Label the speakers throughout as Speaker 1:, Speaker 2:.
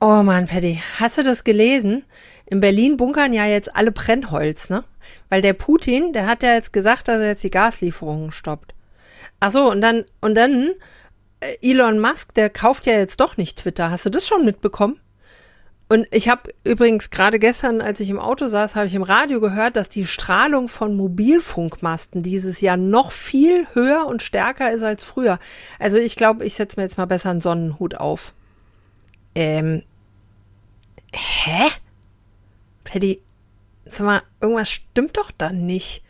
Speaker 1: Oh Mann, Paddy, hast du das gelesen? In Berlin bunkern ja jetzt alle Brennholz, ne? Weil der Putin, der hat ja jetzt gesagt, dass er jetzt die Gaslieferungen stoppt. Ach so, und dann, und dann, äh, Elon Musk, der kauft ja jetzt doch nicht Twitter. Hast du das schon mitbekommen? Und ich habe übrigens gerade gestern, als ich im Auto saß, habe ich im Radio gehört, dass die Strahlung von Mobilfunkmasten dieses Jahr noch viel höher und stärker ist als früher. Also ich glaube, ich setze mir jetzt mal besser einen Sonnenhut auf. Ähm. Hä? Paddy, sag mal, irgendwas stimmt doch dann nicht.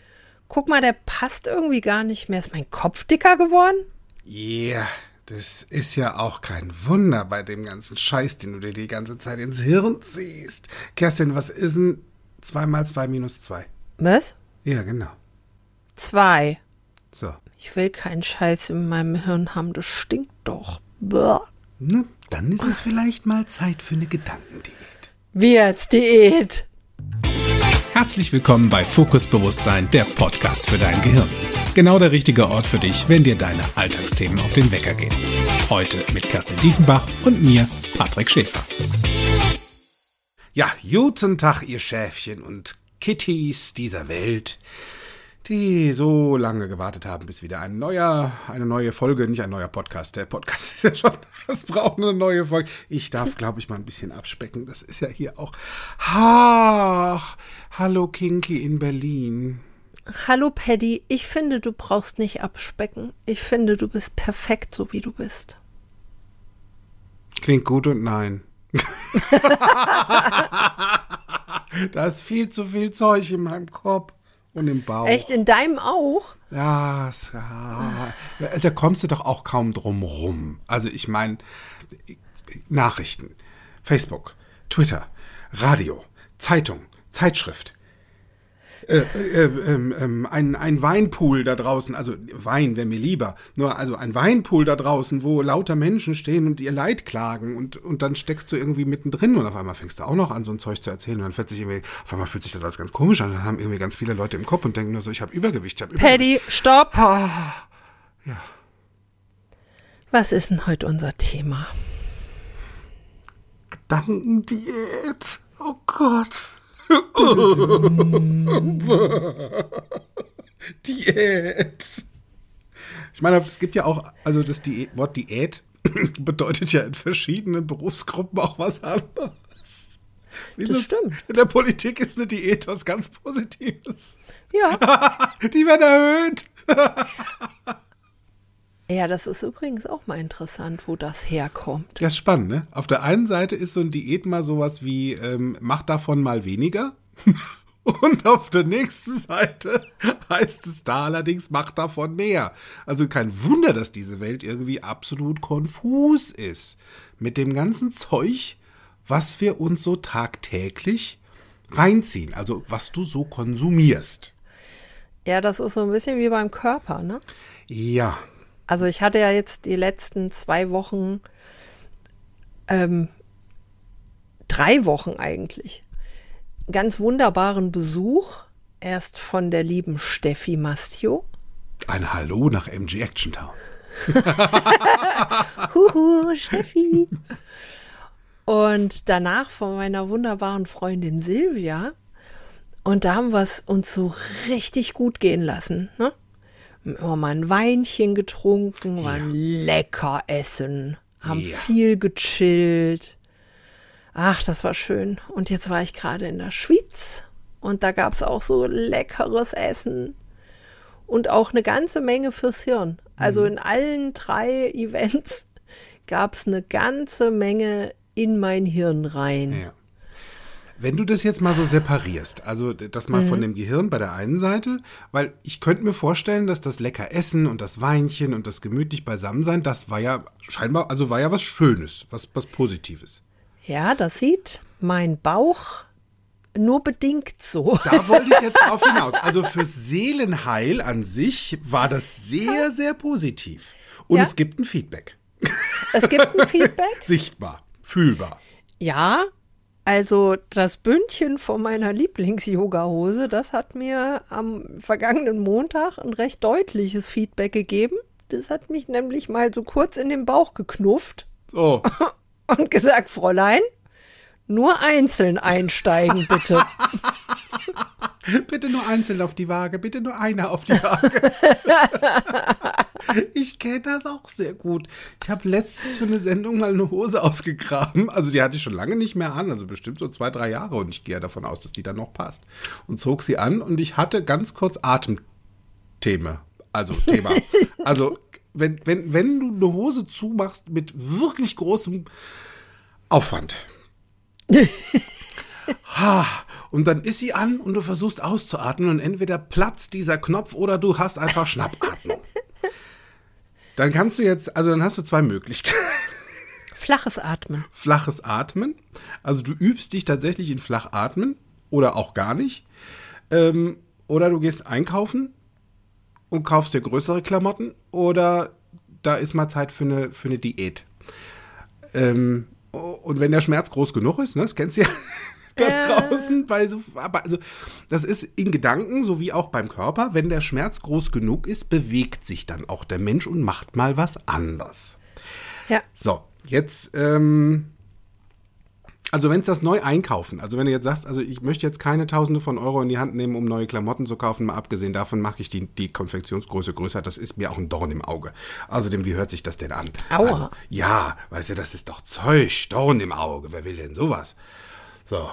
Speaker 1: Guck mal, der passt irgendwie gar nicht mehr. Ist mein Kopf dicker geworden?
Speaker 2: Ja, yeah, das ist ja auch kein Wunder bei dem ganzen Scheiß, den du dir die ganze Zeit ins Hirn ziehst. Kerstin, was ist denn 2 mal 2 minus 2?
Speaker 1: Was?
Speaker 2: Ja, genau.
Speaker 1: Zwei.
Speaker 2: So.
Speaker 1: Ich will keinen Scheiß in meinem Hirn haben, das stinkt doch. Bäh.
Speaker 2: Na, dann ist es vielleicht mal Zeit für eine Gedankendiät.
Speaker 1: Wie jetzt Diät?
Speaker 3: Herzlich willkommen bei Fokus Bewusstsein, der Podcast für dein Gehirn. Genau der richtige Ort für dich, wenn dir deine Alltagsthemen auf den Wecker gehen. Heute mit Kerstin Diefenbach und mir, Patrick Schäfer.
Speaker 2: Ja, guten Tag, ihr Schäfchen und Kittys dieser Welt, die so lange gewartet haben, bis wieder ein neuer, eine neue Folge, nicht ein neuer Podcast. Der Podcast ist ja schon, das braucht eine neue Folge. Ich darf, glaube ich, mal ein bisschen abspecken. Das ist ja hier auch. Ach, hallo Kinky in Berlin.
Speaker 1: Hallo Paddy, ich finde, du brauchst nicht abspecken. Ich finde, du bist perfekt, so wie du bist.
Speaker 2: Klingt gut und nein. da ist viel zu viel Zeug in meinem Kopf und im Bauch.
Speaker 1: Echt, in deinem auch?
Speaker 2: Ja, ja, da kommst du doch auch kaum drum rum. Also ich meine, Nachrichten, Facebook, Twitter, Radio, Zeitung, Zeitschrift. Äh, äh, ähm, ähm, ein, ein Weinpool da draußen, also Wein wäre mir lieber, nur also ein Weinpool da draußen, wo lauter Menschen stehen und ihr Leid klagen und, und dann steckst du irgendwie mittendrin und auf einmal fängst du auch noch an, so ein Zeug zu erzählen und dann fühlt sich irgendwie, auf einmal fühlt sich das alles ganz komisch an, dann haben irgendwie ganz viele Leute im Kopf und denken nur so, ich habe Übergewicht, ich habe Übergewicht.
Speaker 1: Paddy, stopp!
Speaker 2: Ah, ja.
Speaker 1: Was ist denn heute unser Thema?
Speaker 2: Gedankendiät. Oh Gott. Diät. Ich meine, es gibt ja auch, also das Diät, Wort Diät bedeutet ja in verschiedenen Berufsgruppen auch was anderes. Wie
Speaker 1: Das
Speaker 2: ist
Speaker 1: stimmt.
Speaker 2: In der Politik ist eine Diät was ganz Positives.
Speaker 1: Ja.
Speaker 2: Die werden erhöht.
Speaker 1: ja, das ist übrigens auch mal interessant, wo das herkommt.
Speaker 2: Ja, ist spannend, ne? Auf der einen Seite ist so ein Diät mal sowas wie, ähm, mach davon mal weniger. Und auf der nächsten Seite heißt es da allerdings, mach davon mehr. Also kein Wunder, dass diese Welt irgendwie absolut konfus ist. Mit dem ganzen Zeug, was wir uns so tagtäglich reinziehen. Also was du so konsumierst.
Speaker 1: Ja, das ist so ein bisschen wie beim Körper, ne?
Speaker 2: Ja,
Speaker 1: Also ich hatte ja jetzt die letzten zwei Wochen, ähm, drei Wochen eigentlich, ganz wunderbaren Besuch. Erst von der lieben Steffi Mastio.
Speaker 2: ein Hallo nach MG Action Town.
Speaker 1: Huhu, Steffi. Und danach von meiner wunderbaren Freundin Silvia. Und da haben wir es uns so richtig gut gehen lassen. Ne? Immer mal ein Weinchen getrunken, waren lecker essen, haben
Speaker 2: Ja.
Speaker 1: viel gechillt. Ach, das war schön. Und jetzt war ich gerade in der Schweiz und da gab es auch so leckeres Essen und auch eine ganze Menge fürs Hirn. Also in allen drei Events gab es eine ganze Menge in mein Hirn rein.
Speaker 2: Ja. Wenn du das jetzt mal so separierst, also das mal von dem Gehirn bei der einen Seite, weil ich könnte mir vorstellen, dass das lecker Essen und das Weinchen und das gemütlich Beisammensein, das war ja scheinbar, also war ja was Schönes, was, was Positives.
Speaker 1: Ja, das sieht mein Bauch nur bedingt so.
Speaker 2: Da wollte ich jetzt drauf hinaus. Also fürs Seelenheil an sich war das sehr, sehr positiv. Und
Speaker 1: Ja.
Speaker 2: es gibt ein Feedback.
Speaker 1: Es gibt ein Feedback.
Speaker 2: Sichtbar, fühlbar.
Speaker 1: Ja, also das Bündchen von meiner Lieblings-Yoga-Hose, das hat mir am vergangenen Montag ein recht deutliches Feedback gegeben. Das hat mich nämlich mal so kurz in den Bauch geknufft
Speaker 2: So,
Speaker 1: und gesagt, Fräulein, Nur einzeln einsteigen, bitte.
Speaker 2: Bitte nur einzeln auf die Waage, bitte nur einer auf die Waage. ich kenne das auch sehr gut. Ich habe letztens für eine Sendung mal eine Hose ausgegraben. Also die hatte ich schon lange nicht mehr an, also bestimmt so zwei, drei Jahre und ich gehe davon aus, dass die dann noch passt. Und zog sie an und ich hatte ganz kurz Atemthema. Also Thema. Also wenn, wenn, wenn du eine Hose zumachst mit wirklich großem Aufwand. ha, und dann ist sie an und du versuchst auszuatmen und entweder platzt dieser Knopf oder du hast einfach Schnappatmung. Dann kannst du jetzt, also dann hast du zwei Möglichkeiten.
Speaker 1: Flaches Atmen.
Speaker 2: Flaches Atmen. Also du übst dich tatsächlich in Flachatmen oder auch gar nicht. Ähm, oder du gehst einkaufen und kaufst dir größere Klamotten oder da ist mal Zeit für eine, für eine Diät. Ähm, und wenn der Schmerz groß genug ist, ne, das kennst du ja da draußen bei so, aber also das ist in Gedanken sowie auch beim Körper, wenn der Schmerz groß genug ist, bewegt sich dann auch der Mensch und macht mal was anders.
Speaker 1: Ja.
Speaker 2: So, jetzt ähm, also wenn es das neu einkaufen, also wenn du jetzt sagst, also ich möchte jetzt keine Tausende von Euro in die Hand nehmen, um neue Klamotten zu kaufen, mal abgesehen davon mache ich die, die Konfektionsgröße größer, das ist mir auch ein Dorn im Auge. Außerdem, wie hört sich das denn an?
Speaker 1: Aua.
Speaker 2: Also, ja, weißt du, das ist doch Zeug, Dorn im Auge, wer will denn sowas? So,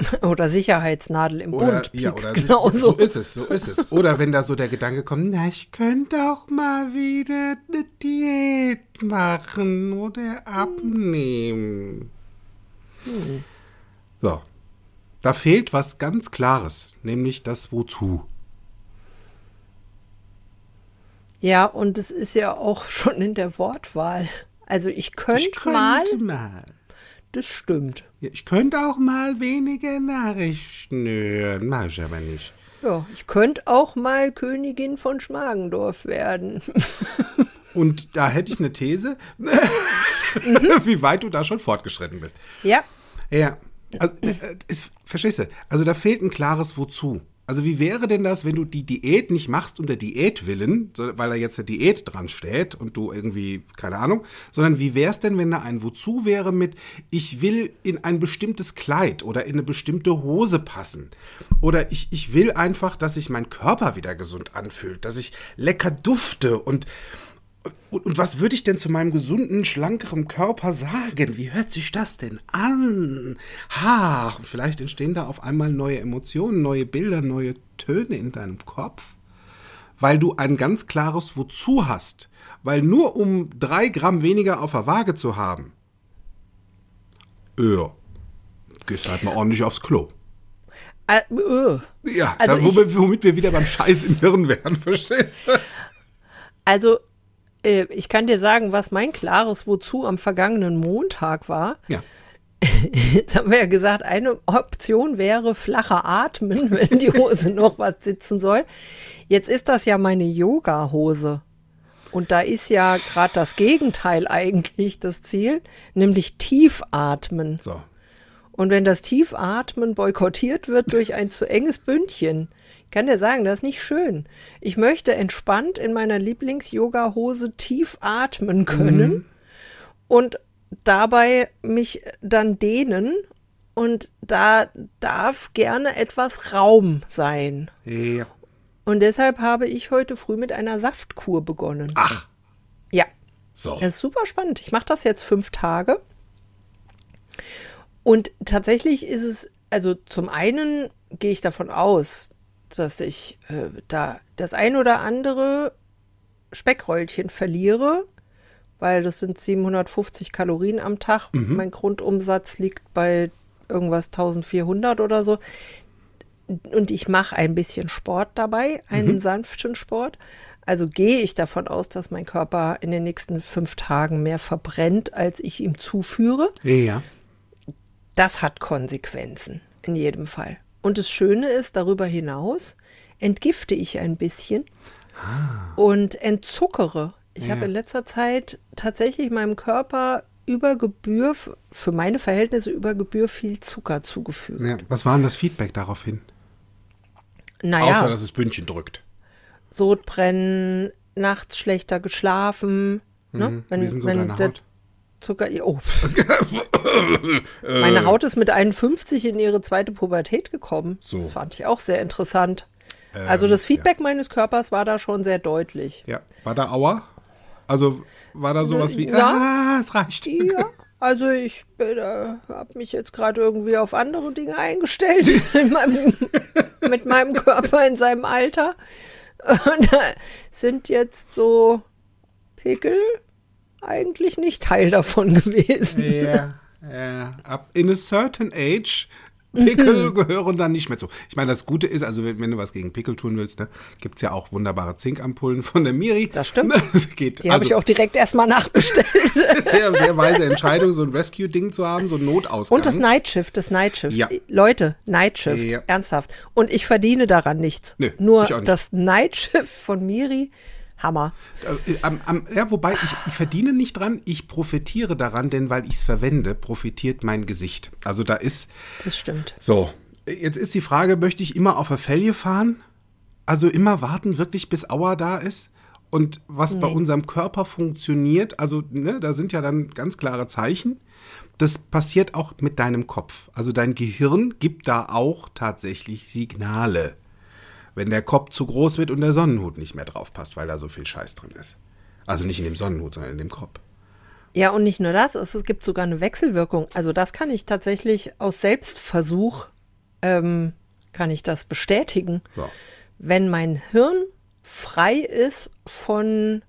Speaker 1: Oder Sicherheitsnadel im
Speaker 2: oder,
Speaker 1: Bund.
Speaker 2: ja, oder
Speaker 1: genauso.
Speaker 2: so ist es, so ist es. Oder wenn da so der Gedanke kommt, na, ich könnte auch mal wieder eine Diät machen oder abnehmen. So, da fehlt was ganz Klares, nämlich das Wozu.
Speaker 1: Ja, und es ist ja auch schon in der Wortwahl. Also ich könnte mal,
Speaker 2: mal.
Speaker 1: Das stimmt.
Speaker 2: Ich könnte auch mal weniger Nachrichten hören, mach ich aber nicht.
Speaker 1: Ja, ich könnte auch mal Königin von Schmargendorf werden.
Speaker 2: Und da hätte ich eine These, wie weit du da schon fortgeschritten bist.
Speaker 1: ja,
Speaker 2: Ja, also, äh, ist, verstehst du? Also da fehlt ein klares Wozu. Also wie wäre denn das, wenn du die Diät nicht machst unter Diätwillen, so, weil da jetzt eine Diät dran steht und du irgendwie, keine Ahnung, sondern wie wäre es denn, wenn da ein Wozu wäre mit, ich will in ein bestimmtes Kleid oder in eine bestimmte Hose passen. Oder ich, ich will einfach, dass sich mein Körper wieder gesund anfühlt, dass ich lecker dufte und und, und was würde ich denn zu meinem gesunden, schlankeren Körper sagen? Wie hört sich das denn an? Ha, und vielleicht entstehen da auf einmal neue Emotionen, neue Bilder, neue Töne in deinem Kopf, weil du ein ganz klares Wozu hast. Weil nur um drei Gramm weniger auf der Waage zu haben, ja, gehst halt mal ordentlich aufs Klo.
Speaker 1: äh, äh.
Speaker 2: Ja,
Speaker 1: Also
Speaker 2: da, womit, womit wir wieder beim Scheiß im Hirn wären, verstehst du?
Speaker 1: also äh, ich kann dir sagen, was mein klares Wozu am vergangenen Montag war.
Speaker 2: Ja.
Speaker 1: Jetzt haben wir ja gesagt, eine Option wäre flacher Atmen, wenn die Hose noch was sitzen soll. Jetzt ist das ja meine Yoga-Hose. Und da ist ja gerade das Gegenteil eigentlich das Ziel, nämlich Tiefatmen.
Speaker 2: So.
Speaker 1: Und wenn das Tiefatmen boykottiert wird durch ein zu enges Bündchen, kann der sagen, das ist nicht schön. Ich möchte entspannt in meiner Lieblings-Yoga-Hose tief atmen können und dabei mich dann dehnen. Und da darf gerne etwas Raum sein.
Speaker 2: Ja.
Speaker 1: Und deshalb habe ich heute früh mit einer Saftkur begonnen.
Speaker 2: Ach,
Speaker 1: Ja,
Speaker 2: so.
Speaker 1: das ist super spannend. Ich mache das jetzt fünf Tage. Und tatsächlich ist es, also zum einen gehe ich davon aus, dass ich äh, da das ein oder andere Speckröllchen verliere, weil das sind 750 Kalorien am Tag. Mein Grundumsatz liegt bei irgendwas 1400 oder so. Und ich mache ein bisschen Sport dabei, einen sanften Sport. Also gehe ich davon aus, dass mein Körper in den nächsten fünf Tagen mehr verbrennt, als ich ihm zuführe.
Speaker 2: Ja.
Speaker 1: Das hat Konsequenzen, in jedem Fall. Und das Schöne ist, darüber hinaus entgifte ich ein bisschen und entzuckere. Ich
Speaker 2: Ja.
Speaker 1: habe in letzter Zeit tatsächlich meinem Körper über Gebühr, für meine Verhältnisse über Gebühr viel Zucker zugefügt.
Speaker 2: ja. Was war denn das Feedback daraufhin?
Speaker 1: Naja,
Speaker 2: Außer, dass es Bündchen drückt.
Speaker 1: Sodbrennen, nachts schlechter geschlafen. Ne?
Speaker 2: Mhm. Wie sind so deine
Speaker 1: das-
Speaker 2: Haut?
Speaker 1: Zucker. Oh. Meine Haut ist mit 51 in ihre zweite Pubertät gekommen.
Speaker 2: So.
Speaker 1: Das fand ich auch sehr interessant. also das Feedback meines Körpers war da schon sehr deutlich.
Speaker 2: Ja. War da Aua? Also war da sowas wie,
Speaker 1: Ja.
Speaker 2: ah, es reicht.
Speaker 1: Ja, also ich äh, habe mich jetzt gerade irgendwie auf andere Dinge eingestellt in meinem, mit meinem Körper in seinem Alter. Und da sind jetzt so Pickel eigentlich nicht Teil davon gewesen.
Speaker 2: Ja, ja. Ab in a certain age Pickel gehören dann nicht mehr zu. Ich meine, das Gute ist, also wenn, wenn du was gegen Pickel tun willst, ne, gibt es ja auch wunderbare Zinkampullen von der Miri.
Speaker 1: Das stimmt.
Speaker 2: Das geht,
Speaker 1: Die habe
Speaker 2: also,
Speaker 1: ich auch direkt erstmal nachbestellt.
Speaker 2: sehr, sehr weise Entscheidung, so ein Rescue-Ding zu haben, so ein Notausgang.
Speaker 1: Und das Nightshift, das Nightshift.
Speaker 2: Ja.
Speaker 1: Leute, Nightshift,
Speaker 2: Ja.
Speaker 1: ernsthaft. Und ich verdiene daran nichts.
Speaker 2: Nö,
Speaker 1: Nur
Speaker 2: nicht.
Speaker 1: das Nightshift von Miri, Hammer.
Speaker 2: Äh, am, am, ja, wobei ich, ich verdiene nicht dran, ich profitiere daran, denn weil ich es verwende, profitiert mein Gesicht. Also da ist,
Speaker 1: Das stimmt.
Speaker 2: so, jetzt ist die Frage, möchte ich immer auf der Felge fahren? Also immer warten, wirklich bis Auer da ist? Und was bei unserem Körper funktioniert, also ne, da sind ja dann ganz klare Zeichen. Das passiert auch mit deinem Kopf. Also dein Gehirn gibt da auch tatsächlich Signale, wenn der Kopf zu groß wird und der Sonnenhut nicht mehr drauf passt, weil da so viel Scheiß drin ist. Also nicht in dem Sonnenhut, sondern in dem Kopf.
Speaker 1: Ja, und nicht nur das, es, gibt sogar eine Wechselwirkung. Also das kann ich tatsächlich aus Selbstversuch, ähm, kann ich das bestätigen.
Speaker 2: So.
Speaker 1: Wenn mein Hirn frei ist von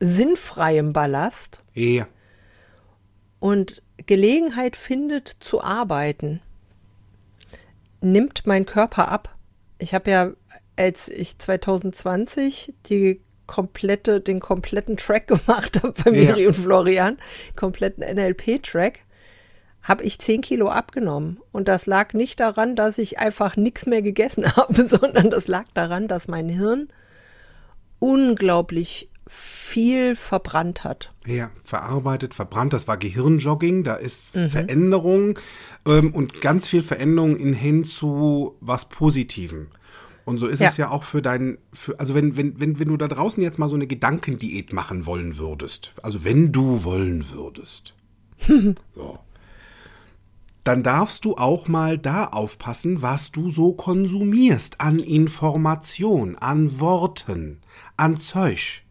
Speaker 1: sinnfreiem Ballast
Speaker 2: Ja.
Speaker 1: und Gelegenheit findet zu arbeiten, nimmt mein Körper ab. Ich habe ja, als ich 2020 die komplette, den kompletten Track gemacht habe bei
Speaker 2: Ja.
Speaker 1: Miri und Florian, kompletten NLP-Track, habe ich 10 Kilo abgenommen. Und das lag nicht daran, dass ich einfach nichts mehr gegessen habe, sondern das lag daran, dass mein Hirn unglaublich viel verbrannt hat.
Speaker 2: Ja, verarbeitet, verbrannt, das war Gehirnjogging, da ist Veränderung ähm, und ganz viel Veränderung in hin zu was Positivem. Und so ist
Speaker 1: Ja.
Speaker 2: es ja auch für dein, für, also wenn, wenn, wenn, wenn du da draußen jetzt mal so eine Gedankendiät machen wollen würdest, also wenn du wollen würdest, so, dann darfst du auch mal da aufpassen, was du so konsumierst an Information, an Worten, an Zeug.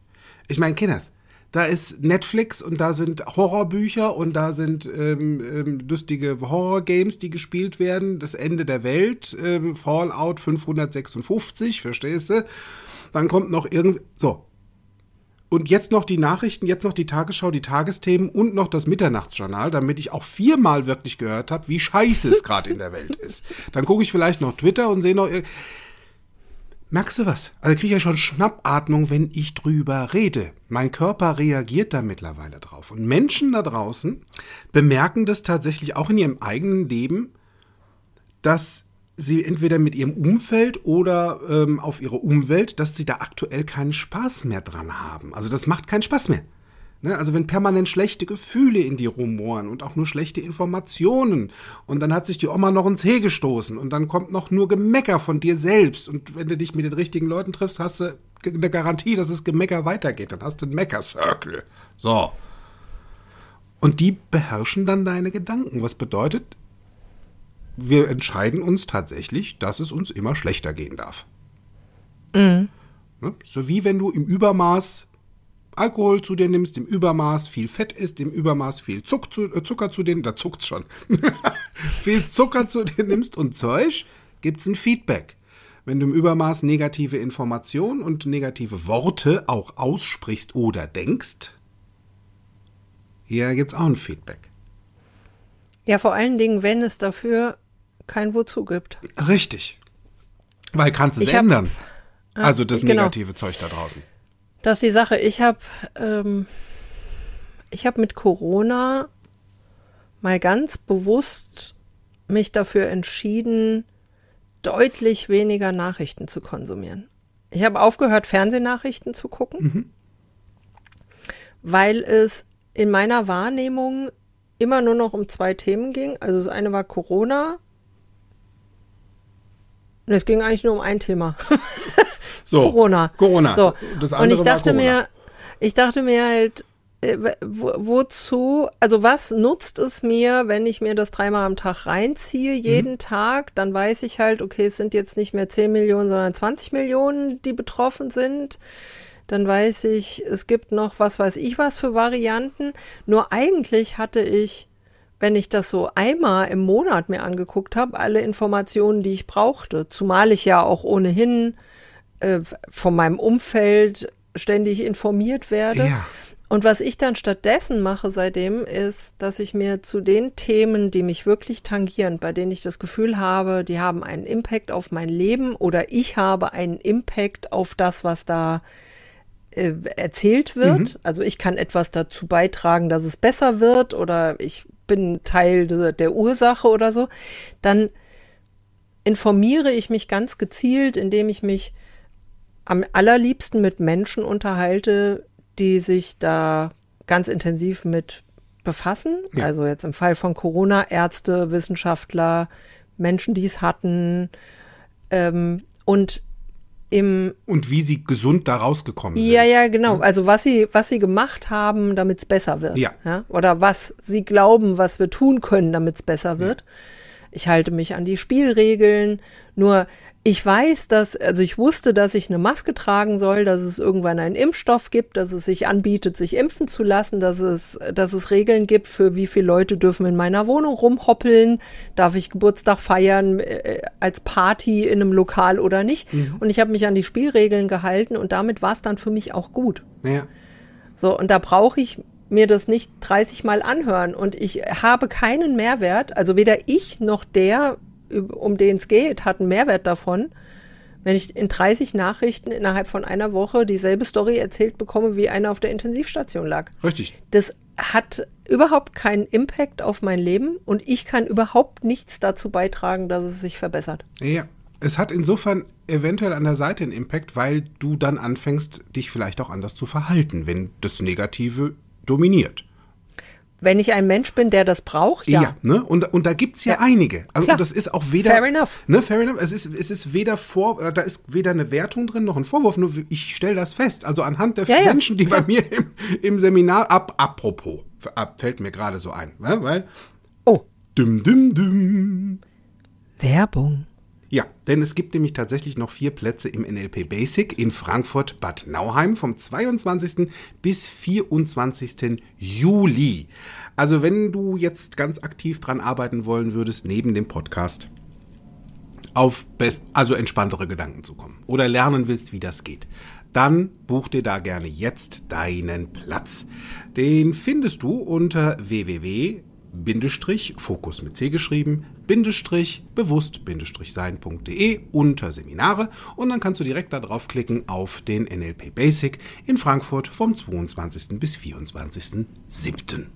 Speaker 2: Ich meine, Kinders, da ist Netflix und da sind Horrorbücher und da sind ähm, ähm, lustige Horrorgames, die gespielt werden. Das Ende der Welt, ähm, Fallout 556, verstehst du? Dann kommt noch irgend so. Und jetzt noch die Nachrichten, jetzt noch die Tagesschau, die Tagesthemen und noch das Mitternachtsjournal, damit ich auch viermal wirklich gehört habe, wie scheiße es gerade in der Welt ist. Dann gucke ich vielleicht noch Twitter und sehe noch. ir- Merkst du was? Also kriege ich ja schon Schnappatmung, wenn ich drüber rede. Mein Körper reagiert da mittlerweile drauf. Und Menschen da draußen bemerken das tatsächlich auch in ihrem eigenen Leben, dass sie entweder mit ihrem Umfeld oder ähm, auf ihre Umwelt, dass sie da aktuell keinen Spaß mehr dran haben. Also das macht keinen Spaß mehr. Ne? Also wenn permanent schlechte Gefühle in die rumoren und auch nur schlechte Informationen und dann hat sich die Oma noch ins Zeh gestoßen und dann kommt noch nur Gemecker von dir selbst und wenn du dich mit den richtigen Leuten triffst, hast du eine Garantie, dass das Gemecker weitergeht. Dann hast du einen Mecker-Circle. So. Und die beherrschen dann deine Gedanken. Was bedeutet, wir entscheiden uns tatsächlich, dass es uns immer schlechter gehen darf. Ne? So wie wenn du im Übermaß Alkohol zu dir nimmst, im Übermaß viel Fett isst, im Übermaß viel Zuck zu, äh, Zucker zu dir, da zuckt's schon, viel Zucker zu dir nimmst und Zeug, gibt's ein Feedback. Wenn du im Übermaß negative Informationen und negative Worte auch aussprichst oder denkst, hier gibt's auch ein Feedback.
Speaker 1: Ja, vor allen Dingen, wenn es dafür kein Wozu gibt.
Speaker 2: Richtig. Weil kannst du es
Speaker 1: Ich hab-
Speaker 2: ändern. Also das
Speaker 1: genau.
Speaker 2: negative Zeug da draußen.
Speaker 1: Das ist die Sache. Ich habe ähm, ich habe mit Corona mal ganz bewusst mich dafür entschieden, deutlich weniger Nachrichten zu konsumieren. Ich habe aufgehört, Fernsehnachrichten zu gucken, weil es in meiner Wahrnehmung immer nur noch um zwei Themen ging. Also das eine war Corona. Und es ging eigentlich nur um ein Thema.
Speaker 2: So,
Speaker 1: Corona.
Speaker 2: Corona.
Speaker 1: So.
Speaker 2: Das
Speaker 1: und
Speaker 2: andere
Speaker 1: ich dachte mir, ich dachte mir halt, äh, wo, wozu, also was nutzt es mir, wenn ich mir das dreimal am Tag reinziehe, jeden mhm. Tag, dann weiß ich halt, okay, es sind jetzt nicht mehr 10 Millionen, sondern 20 Millionen, die betroffen sind. Dann weiß ich, es gibt noch was weiß ich was für Varianten. Nur eigentlich hatte ich, wenn ich das so einmal im Monat mir angeguckt habe, alle Informationen, die ich brauchte. Zumal ich ja auch ohnehin äh, von meinem Umfeld ständig informiert werde. Ja. Und was ich dann stattdessen mache seitdem, ist, dass ich mir zu den Themen, die mich wirklich tangieren, bei denen ich das Gefühl habe, die haben einen Impact auf mein Leben oder ich habe einen Impact auf das, was da äh, erzählt wird. Mhm. Also ich kann etwas dazu beitragen, dass es besser wird oder ich bin Teil de, der Ursache oder so. Dann informiere ich mich ganz gezielt, indem ich mich am allerliebsten mit Menschen unterhalte, die sich da ganz intensiv mit befassen. Ja. Also jetzt im Fall von Corona Ärzte, Wissenschaftler, Menschen, die es hatten. Ähm, und im
Speaker 2: und wie sie gesund da rausgekommen sind.
Speaker 1: Ja, ja, genau. Also was sie, was sie gemacht haben, damit es besser wird. Ja. ja. Oder was sie glauben, was wir tun können, damit es besser wird. Ja. Ich halte mich an die Spielregeln. Nur ich weiß, dass, also ich wusste, dass ich eine Maske tragen soll, dass es irgendwann einen Impfstoff gibt, dass es sich anbietet, sich impfen zu lassen, dass es, dass es Regeln gibt, für wie viele Leute dürfen in meiner Wohnung rumhoppeln, darf ich Geburtstag feiern äh, als Party in einem Lokal oder nicht. Mhm. Und ich habe mich an die Spielregeln gehalten und damit war es dann für mich auch gut. Ja. So, und da brauche ich mir das nicht 30 Mal anhören und ich habe keinen Mehrwert, also weder ich noch der, um den es geht, hat einen Mehrwert davon, wenn ich in 30 Nachrichten innerhalb von einer Woche dieselbe Story erzählt bekomme, wie einer auf der Intensivstation lag.
Speaker 2: Richtig.
Speaker 1: Das hat überhaupt keinen Impact auf mein Leben und ich kann überhaupt nichts dazu beitragen, dass es sich verbessert.
Speaker 2: Ja. Es hat insofern eventuell an der Seite einen Impact, weil du dann anfängst, dich vielleicht auch anders zu verhalten, wenn das Negative dominiert.
Speaker 1: Wenn ich ein Mensch bin, der das braucht, ja. Ja,
Speaker 2: ne? und, und da gibt es ja, ja, einige. Also, und das ist auch weder.
Speaker 1: Fair enough.
Speaker 2: Ne, fair enough. Es ist, es ist weder vor, da ist weder eine Wertung drin noch ein Vorwurf, nur ich stelle das fest. Also anhand der ja, Menschen, die bei mir im, im Seminar ab, apropos, ab, fällt mir gerade so ein, ne? weil.
Speaker 1: Oh.
Speaker 2: Düm, düm, düm.
Speaker 1: Werbung.
Speaker 2: Ja, denn es gibt nämlich tatsächlich noch vier Plätze im NLP Basic in Frankfurt Bad Nauheim vom 22. bis 24. Juli. Also wenn du jetzt ganz aktiv dran arbeiten wollen würdest, neben dem Podcast, auf also entspanntere Gedanken zu kommen oder lernen willst, wie das geht, dann buch dir da gerne jetzt deinen Platz. Den findest du unter www Bindestrich, Fokus mit C geschrieben, Bindestrich, bewusst, Bindestrich sein.de unter Seminare und dann kannst du direkt da drauf klicken auf den NLP Basic in Frankfurt vom 22. bis 24.07.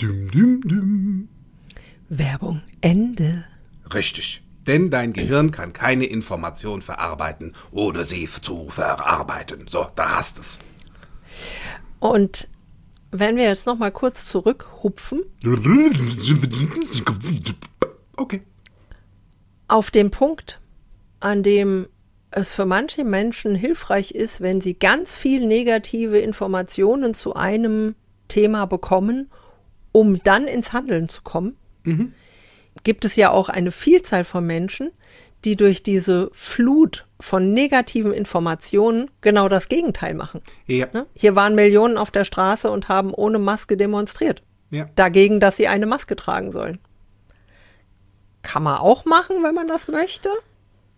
Speaker 2: Düm, düm, düm.
Speaker 1: Werbung Ende.
Speaker 2: Richtig. Denn dein Gehirn kann keine Information verarbeiten, ohne sie zu verarbeiten. So, da hast es.
Speaker 1: Und wenn wir jetzt noch mal kurz zurückhupfen.
Speaker 2: Okay.
Speaker 1: Auf den Punkt, an dem es für manche Menschen hilfreich ist, wenn sie ganz viel negative Informationen zu einem Thema bekommen, um dann ins Handeln zu kommen, mhm. gibt es ja auch eine Vielzahl von Menschen, die durch diese Flut von negativen Informationen genau das Gegenteil machen.
Speaker 2: Ja.
Speaker 1: Ne? Hier waren Millionen auf der Straße und haben ohne Maske demonstriert.
Speaker 2: Ja.
Speaker 1: Dagegen, dass sie eine Maske tragen sollen. Kann man auch machen, wenn man das möchte.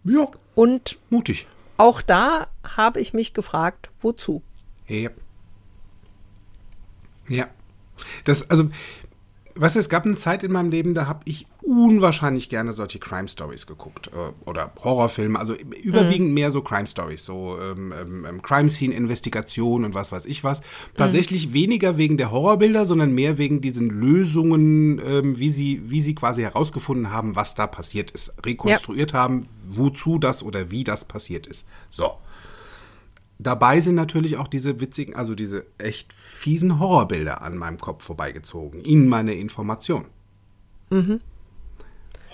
Speaker 2: Ja.
Speaker 1: Und
Speaker 2: mutig.
Speaker 1: Auch da habe ich mich gefragt, wozu?
Speaker 2: Ja. Ja. Das, also, Weißt du, es gab eine Zeit in meinem Leben, da habe ich unwahrscheinlich gerne solche Crime Stories geguckt äh, oder Horrorfilme, also überwiegend mhm. mehr so Crime Stories, so ähm, ähm, ähm, Crime Scene Investigation und was weiß ich was. Tatsächlich mhm. weniger wegen der Horrorbilder, sondern mehr wegen diesen Lösungen, ähm, wie sie wie sie quasi herausgefunden haben, was da passiert ist, rekonstruiert ja. haben, wozu das oder wie das passiert ist. So. Dabei sind natürlich auch diese witzigen, also diese echt fiesen Horrorbilder an meinem Kopf vorbeigezogen, in meine Information. Mhm.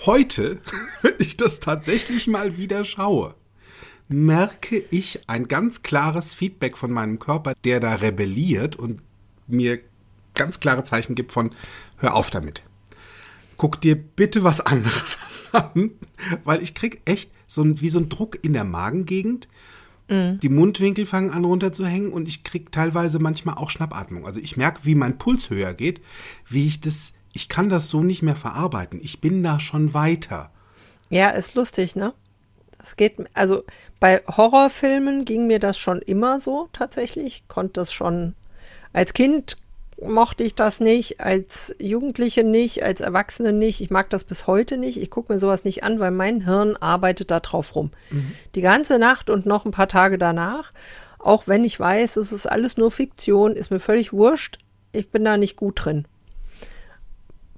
Speaker 2: Heute, wenn ich das tatsächlich mal wieder schaue, merke ich ein ganz klares Feedback von meinem Körper, der da rebelliert und mir ganz klare Zeichen gibt von, hör auf damit. Guck dir bitte was anderes an, weil ich krieg echt so ein, wie so ein Druck in der Magengegend. Die Mundwinkel fangen an runterzuhängen und ich krieg teilweise manchmal auch Schnappatmung. Also ich merke, wie mein Puls höher geht, wie ich das, ich kann das so nicht mehr verarbeiten. Ich bin da schon weiter.
Speaker 1: Ja, ist lustig, ne? Das geht, also bei Horrorfilmen ging mir das schon immer so tatsächlich. Ich konnte das schon als Kind mochte ich das nicht, als Jugendliche nicht, als Erwachsene nicht. Ich mag das bis heute nicht. Ich gucke mir sowas nicht an, weil mein Hirn arbeitet da drauf rum. Die ganze Nacht und noch ein paar Tage danach. Auch wenn ich weiß, es ist alles nur Fiktion, ist mir völlig wurscht. Ich bin da nicht gut drin.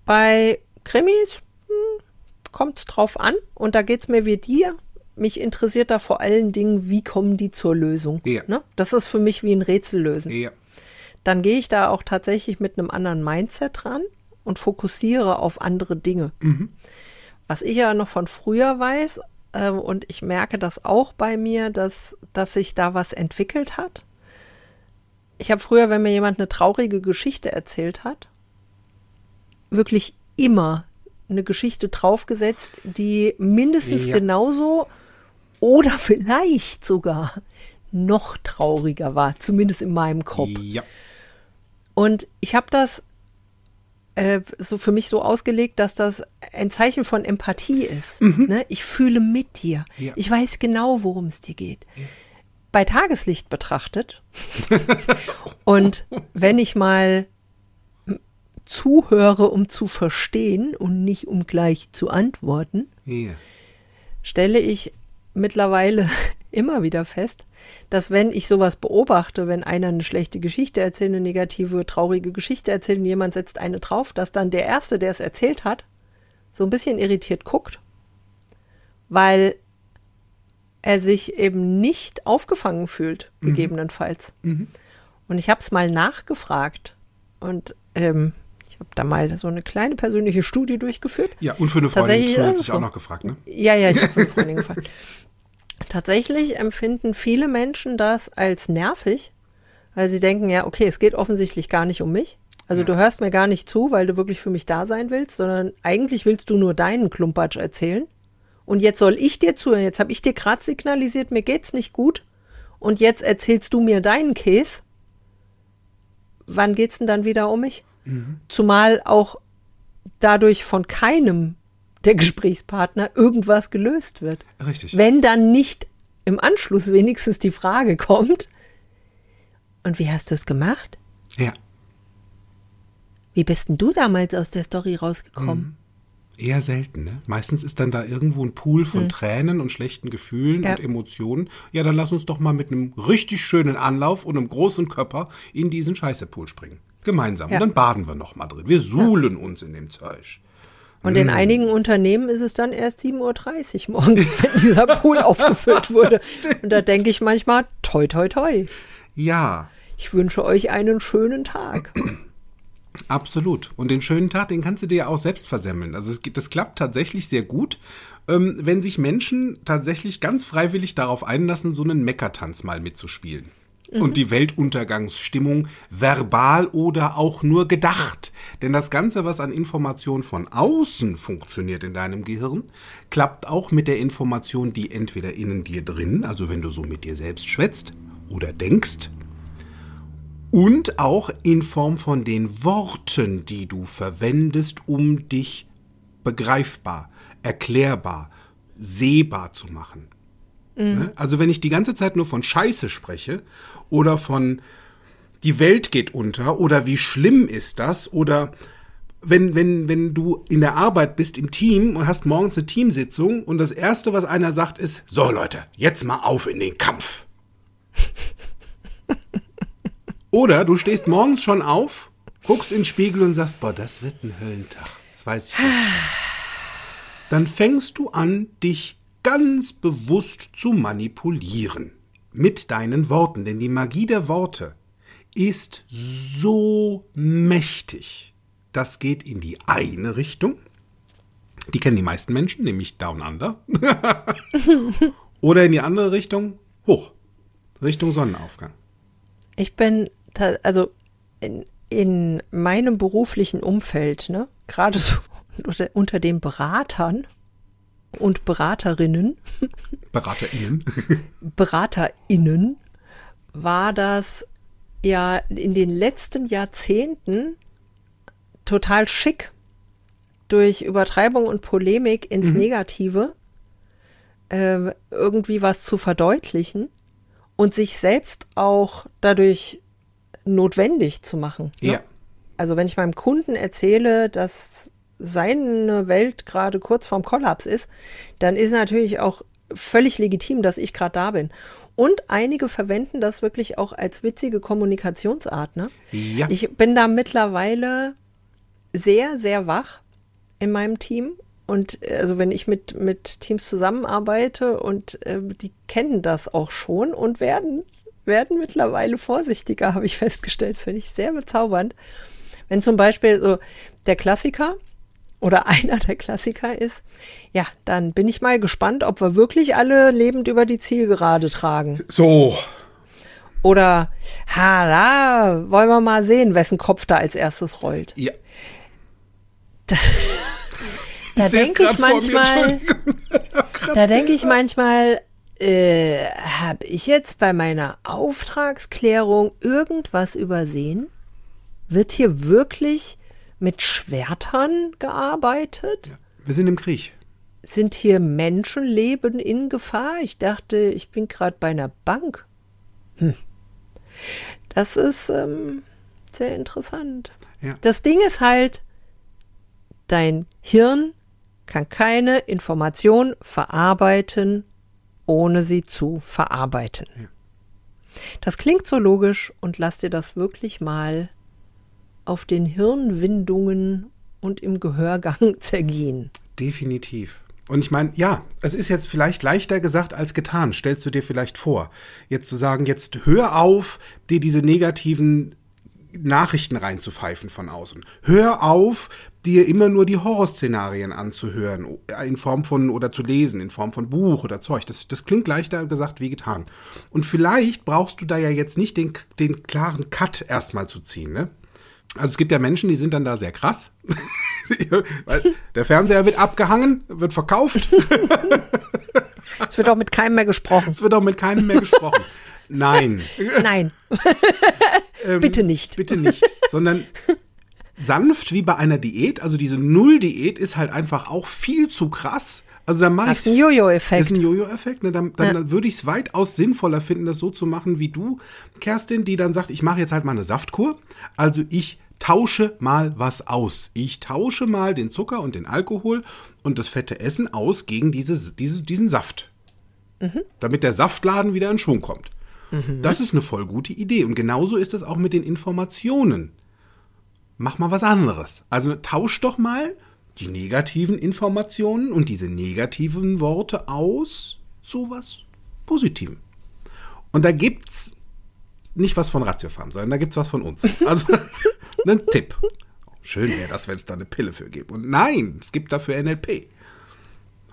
Speaker 1: Bei Krimis hm, kommt es drauf an und da geht es mir wie dir. Mich interessiert da vor allen Dingen, wie kommen die zur Lösung.
Speaker 2: Ja.
Speaker 1: Ne? Das ist für mich wie ein Rätsel lösen
Speaker 2: Ja.
Speaker 1: Dann gehe ich da auch tatsächlich mit einem anderen Mindset ran und fokussiere auf andere Dinge. Was ich ja noch von früher weiß, äh, und ich merke das auch bei mir, dass, dass sich da was entwickelt hat. Ich habe früher, wenn mir jemand eine traurige Geschichte erzählt hat, wirklich immer eine Geschichte draufgesetzt, die mindestens
Speaker 2: Ja.
Speaker 1: genauso oder vielleicht sogar noch trauriger war, zumindest in meinem Kopf.
Speaker 2: Ja.
Speaker 1: Und ich habe das äh, so für mich so ausgelegt, dass das ein Zeichen von Empathie ist. Ne? Ich fühle mit dir.
Speaker 2: Ja.
Speaker 1: Ich weiß genau, worum es dir geht. Bei Tageslicht betrachtet und wenn ich mal zuhöre, um zu verstehen und nicht um gleich zu antworten,
Speaker 2: Ja.
Speaker 1: stelle ich mittlerweile immer wieder fest, dass wenn ich sowas beobachte, wenn einer eine schlechte Geschichte erzählt, eine negative, traurige Geschichte erzählt und jemand setzt eine drauf, dass dann der Erste, der es erzählt hat, so ein bisschen irritiert guckt, weil er sich eben nicht aufgefangen fühlt, gegebenenfalls. Und ich habe es mal nachgefragt und ähm, ich habe da mal so eine kleine persönliche Studie durchgeführt.
Speaker 2: Ja, und für eine Freundin zusätzlich
Speaker 1: so.
Speaker 2: auch noch gefragt, ne?
Speaker 1: Ja, ja, ich habe eine Freundin gefragt. Tatsächlich empfinden viele Menschen das als nervig, weil sie denken, ja, okay, es geht offensichtlich gar nicht um mich. Also du hörst mir gar nicht zu, weil du wirklich für mich da sein willst, sondern eigentlich willst du nur deinen Klumpatsch erzählen. Und jetzt soll ich dir zuhören. Jetzt habe ich dir gerade signalisiert, mir geht's nicht gut. Und jetzt erzählst du mir deinen Käse. Wann geht's denn dann wieder um mich? Zumal auch dadurch von keinem der Gesprächspartner irgendwas gelöst wird.
Speaker 2: Richtig.
Speaker 1: Wenn dann nicht im Anschluss wenigstens die Frage kommt, und wie hast du es gemacht?
Speaker 2: Ja.
Speaker 1: Wie bist denn du damals aus der Story rausgekommen?
Speaker 2: Eher selten, ne? Meistens ist dann da irgendwo ein Pool von Tränen und schlechten Gefühlen
Speaker 1: Hm. Ja.
Speaker 2: und Emotionen. Ja, dann lass uns doch mal mit einem richtig schönen Anlauf und einem großen Körper in diesen Scheißepool springen. Gemeinsam.
Speaker 1: Ja.
Speaker 2: Und dann baden wir noch mal drin. Wir suhlen uns in dem Zeug.
Speaker 1: Und in einigen Unternehmen ist es dann erst 7.30 Uhr morgens, wenn dieser Pool aufgefüllt wurde. Und da denke ich manchmal, toi, toi, toi.
Speaker 2: Ja,
Speaker 1: Ich wünsche euch einen schönen Tag.
Speaker 2: absolut. Und den schönen Tag, den kannst du dir ja auch selbst versemmeln. Also es, das klappt tatsächlich sehr gut, ähm, wenn sich Menschen tatsächlich ganz freiwillig darauf einlassen, so einen Meckertanz mal mitzuspielen. Und die Weltuntergangsstimmung verbal oder auch nur gedacht. Denn das Ganze, was an Information von außen funktioniert in deinem Gehirn, klappt auch mit der Information, die entweder innen dir drin, also wenn du so mit dir selbst schwätzt oder denkst, und auch in Form von den Worten, die du verwendest, um dich begreifbar, erklärbar, sehbar zu machen. Ne? Also wenn ich die ganze Zeit nur von Scheiße spreche oder von die Welt geht unter oder wie schlimm ist das oder wenn, wenn, wenn du in der Arbeit bist im Team und hast morgens eine Teamsitzung und das Erste, was einer sagt, ist, so Leute, jetzt mal auf in den Kampf. Oder du stehst morgens schon auf, guckst in den Spiegel und sagst, boah, das wird ein Höllentag. Das weiß ich jetzt schon. Dann fängst du an, dich ganz bewusst zu manipulieren. Mit deinen Worten. Denn die Magie der Worte ist so mächtig. Das geht in die eine Richtung. Die kennen die meisten Menschen, nämlich Down Under. Oder in die andere Richtung, hoch. Richtung Sonnenaufgang.
Speaker 1: Ich bin, also in, in meinem beruflichen Umfeld, ne, gerade so unter den Beratern und Beraterinnen,
Speaker 2: BeraterInnen.
Speaker 1: BeraterInnen, war das ja in den letzten Jahrzehnten total schick, durch Übertreibung und Polemik ins Negative äh, irgendwie was zu verdeutlichen und sich selbst auch dadurch notwendig zu machen. Ne?
Speaker 2: Ja.
Speaker 1: Also wenn ich meinem Kunden erzähle, dass seine Welt gerade kurz vorm Kollaps ist, dann ist natürlich auch völlig legitim, dass ich gerade da bin. Und einige verwenden das wirklich auch als witzige Kommunikationsart. Ne?
Speaker 2: Ja.
Speaker 1: Ich bin da mittlerweile sehr, sehr wach in meinem Team. Und äh, also wenn ich mit, mit Teams zusammenarbeite und äh, die kennen das auch schon und werden, werden mittlerweile vorsichtiger, habe ich festgestellt. Das finde ich sehr bezaubernd. Wenn zum Beispiel so der Klassiker oder einer der Klassiker ist, ja, dann bin ich mal gespannt, ob wir wirklich alle lebend über die Zielgerade tragen.
Speaker 2: So.
Speaker 1: Oder, ha, da wollen wir mal sehen, wessen Kopf da als erstes rollt.
Speaker 2: Ja.
Speaker 1: Da
Speaker 2: seh's
Speaker 1: denke ich manchmal, da denke ich manchmal, äh, habe ich jetzt bei meiner Auftragsklärung irgendwas übersehen? Wird hier wirklich mit Schwertern gearbeitet?
Speaker 2: Wir sind im Krieg.
Speaker 1: Sind hier Menschenleben in Gefahr? Ich dachte, ich bin gerade bei einer Bank. Hm. Das ist ähm, sehr interessant.
Speaker 2: Ja.
Speaker 1: Das Ding ist halt, dein Hirn kann keine Information verarbeiten, ohne sie zu verarbeiten. Das klingt so logisch und lass dir das wirklich mal auf den Hirnwindungen und im Gehörgang zergehen.
Speaker 2: Definitiv. Und ich meine, ja, es ist jetzt vielleicht leichter gesagt als getan, stellst du dir vielleicht vor. Jetzt zu sagen, jetzt hör auf, dir diese negativen Nachrichten reinzupfeifen von außen. Hör auf, dir immer nur die Horrorszenarien anzuhören, in Form von oder zu lesen, in Form von Buch oder Zeug. Das, das klingt leichter gesagt wie getan. Und vielleicht brauchst du da ja jetzt nicht den, den klaren Cut erstmal zu ziehen, ne? Also es gibt ja Menschen, die sind dann da sehr krass. Der Fernseher wird abgehangen, wird verkauft.
Speaker 1: Es wird auch mit keinem mehr gesprochen.
Speaker 2: Es wird auch mit keinem mehr gesprochen. Nein,
Speaker 1: Nein. Bitte nicht.
Speaker 2: bitte nicht. Sondern sanft wie bei einer Diät. Also diese Null-Diät ist halt einfach auch viel zu krass. Also dann mache ich
Speaker 1: Das ist ein Jojo-Effekt.
Speaker 2: ist ein Jojo-Effekt. Ne? Dann, dann würde ich es weitaus sinnvoller finden, das so zu machen wie du, Kerstin, die dann sagt, ich mache jetzt halt mal eine Saftkur. Also ich tausche mal was aus. Ich tausche mal den Zucker und den Alkohol und das fette Essen aus gegen diese, diese, diesen Saft. Damit der Saftladen wieder in Schwung kommt. Das ist eine voll gute Idee. Und genauso ist es auch mit den Informationen. Mach mal was anderes. Also tausch doch mal die negativen Informationen und diese negativen Worte aus zu was Positivem. Und da gibt's nicht was von Ratiofarm, sondern da gibt's was von uns. Also ein Tipp. Schön wäre das, wenn es da eine Pille für gibt. Und nein, es gibt dafür NLP.